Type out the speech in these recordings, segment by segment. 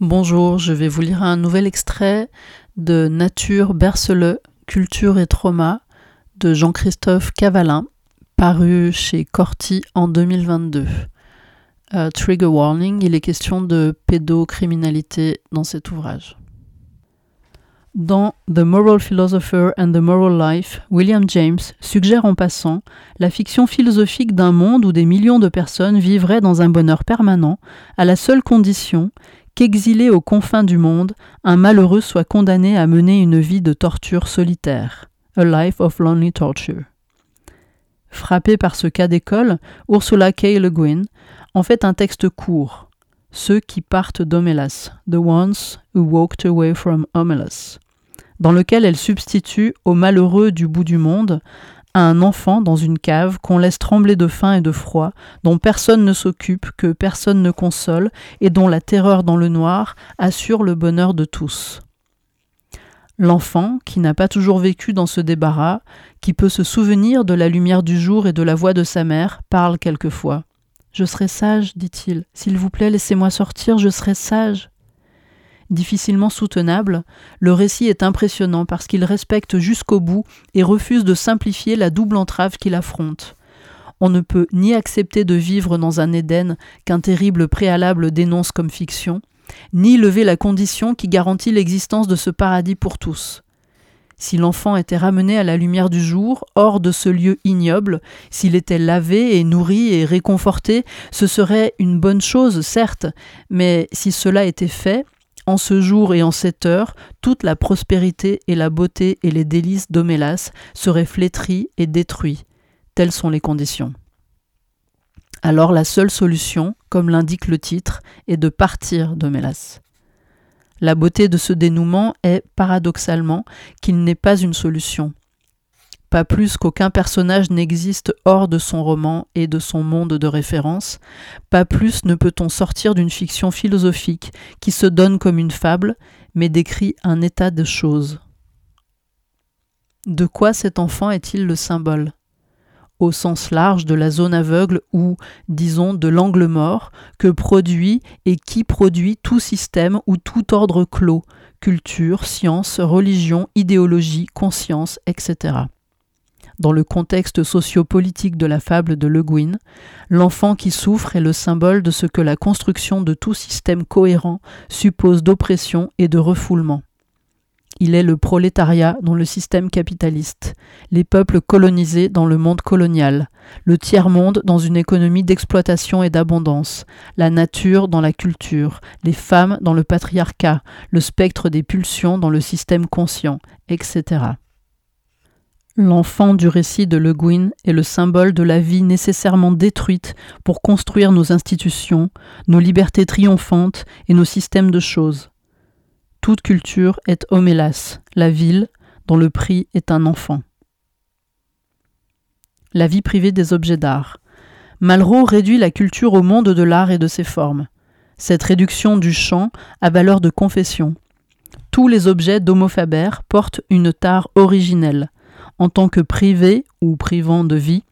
Bonjour, je vais vous lire un nouvel extrait de Nature berce Culture et Trauma de Jean-Christophe Cavalin, paru chez Corti en 2022. Euh, trigger warning, il est question de pédocriminalité dans cet ouvrage. Dans The Moral Philosopher and the Moral Life, William James suggère en passant la fiction philosophique d'un monde où des millions de personnes vivraient dans un bonheur permanent, à la seule condition qu'exilé aux confins du monde, un malheureux soit condamné à mener une vie de torture solitaire. A Life of Lonely Torture. Frappé par ce cas d'école, Ursula K. Le Guin en fait un texte court. Ceux qui partent d'Omelas, The Ones Who Walked Away from Omelas, dans lequel elle substitue au malheureux du bout du monde un enfant dans une cave qu'on laisse trembler de faim et de froid, dont personne ne s'occupe, que personne ne console, et dont la terreur dans le noir assure le bonheur de tous. L'enfant, qui n'a pas toujours vécu dans ce débarras, qui peut se souvenir de la lumière du jour et de la voix de sa mère, parle quelquefois. Je serai sage, dit-il. S'il vous plaît, laissez-moi sortir, je serai sage difficilement soutenable, le récit est impressionnant parce qu'il respecte jusqu'au bout et refuse de simplifier la double entrave qu'il affronte. On ne peut ni accepter de vivre dans un Éden qu'un terrible préalable dénonce comme fiction, ni lever la condition qui garantit l'existence de ce paradis pour tous. Si l'enfant était ramené à la lumière du jour, hors de ce lieu ignoble, s'il était lavé et nourri et réconforté, ce serait une bonne chose, certes, mais si cela était fait, en ce jour et en cette heure, toute la prospérité et la beauté et les délices d'Omélas seraient flétries et détruits. Telles sont les conditions. Alors la seule solution, comme l'indique le titre, est de partir d'Omélas. La beauté de ce dénouement est, paradoxalement, qu'il n'est pas une solution, pas plus qu'aucun personnage n'existe hors de son roman et de son monde de référence, pas plus ne peut-on sortir d'une fiction philosophique qui se donne comme une fable, mais décrit un état de choses. De quoi cet enfant est-il le symbole? Au sens large de la zone aveugle ou, disons, de l'angle mort, que produit et qui produit tout système ou tout ordre clos, culture, science, religion, idéologie, conscience, etc dans le contexte sociopolitique de la fable de Le Guin, l'enfant qui souffre est le symbole de ce que la construction de tout système cohérent suppose d'oppression et de refoulement. Il est le prolétariat dans le système capitaliste, les peuples colonisés dans le monde colonial, le tiers-monde dans une économie d'exploitation et d'abondance, la nature dans la culture, les femmes dans le patriarcat, le spectre des pulsions dans le système conscient, etc. L'enfant du récit de Le Guin est le symbole de la vie nécessairement détruite pour construire nos institutions, nos libertés triomphantes et nos systèmes de choses. Toute culture est homélas, la ville, dont le prix est un enfant. La vie privée des objets d'art. Malraux réduit la culture au monde de l'art et de ses formes. Cette réduction du champ a valeur de confession. Tous les objets d'Homo Faber portent une tare originelle en tant que privés ou privant de vie,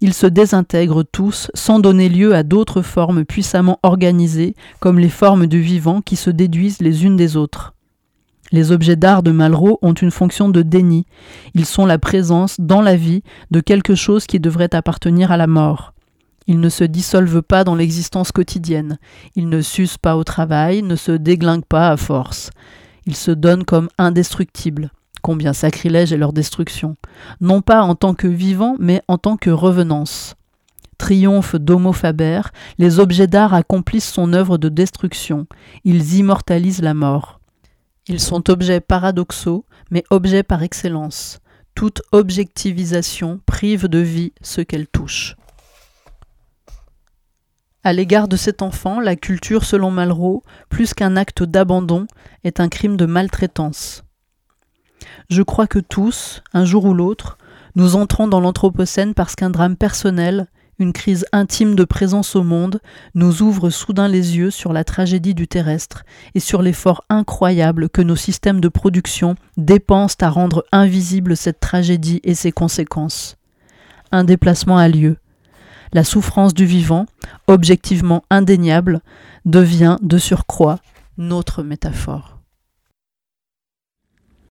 ils se désintègrent tous sans donner lieu à d'autres formes puissamment organisées comme les formes du vivant qui se déduisent les unes des autres. Les objets d'art de Malraux ont une fonction de déni. Ils sont la présence dans la vie de quelque chose qui devrait appartenir à la mort. Ils ne se dissolvent pas dans l'existence quotidienne. Ils ne s'usent pas au travail, ne se déglinguent pas à force. Ils se donnent comme indestructibles. Combien sacrilège est leur destruction, non pas en tant que vivant, mais en tant que revenance. Triomphe d'Homo Faber, les objets d'art accomplissent son œuvre de destruction, ils immortalisent la mort. Ils sont objets paradoxaux, mais objets par excellence. Toute objectivisation prive de vie ce qu'elle touche. À l'égard de cet enfant, la culture, selon Malraux, plus qu'un acte d'abandon, est un crime de maltraitance. Je crois que tous, un jour ou l'autre, nous entrons dans l'Anthropocène parce qu'un drame personnel, une crise intime de présence au monde, nous ouvre soudain les yeux sur la tragédie du terrestre et sur l'effort incroyable que nos systèmes de production dépensent à rendre invisible cette tragédie et ses conséquences. Un déplacement a lieu. La souffrance du vivant, objectivement indéniable, devient, de surcroît, notre métaphore.